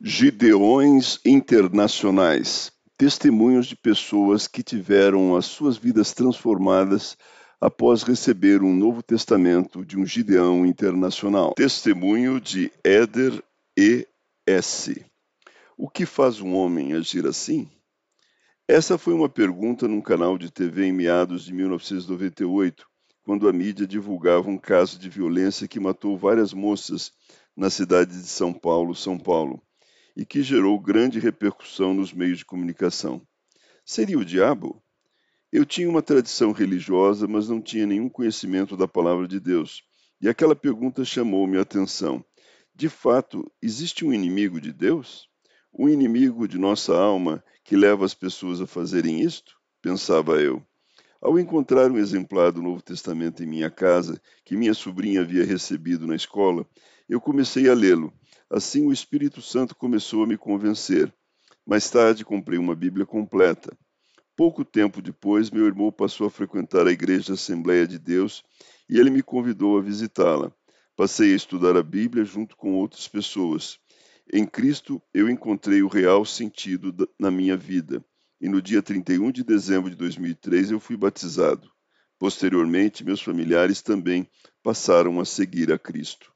Gideões Internacionais testemunhos de pessoas que tiveram as suas vidas transformadas após receber um Novo Testamento de um Gideão internacional. Testemunho de Éder E.S. O que faz um homem agir assim? Essa foi uma pergunta num canal de TV em meados de 1998, quando a mídia divulgava um caso de violência que matou várias moças na cidade de São Paulo, São Paulo e que gerou grande repercussão nos meios de comunicação. Seria o diabo? Eu tinha uma tradição religiosa, mas não tinha nenhum conhecimento da palavra de Deus, e aquela pergunta chamou minha atenção. De fato, existe um inimigo de Deus? Um inimigo de nossa alma que leva as pessoas a fazerem isto? Pensava eu. Ao encontrar um exemplar do Novo Testamento em minha casa, que minha sobrinha havia recebido na escola, eu comecei a lê-lo Assim o Espírito Santo começou a me convencer. Mais tarde comprei uma Bíblia completa. Pouco tempo depois, meu irmão passou a frequentar a Igreja Assembleia de Deus e ele me convidou a visitá-la. Passei a estudar a Bíblia junto com outras pessoas. Em Cristo, eu encontrei o real sentido na minha vida e no dia 31 de dezembro de 2003 eu fui batizado. Posteriormente, meus familiares também passaram a seguir a Cristo.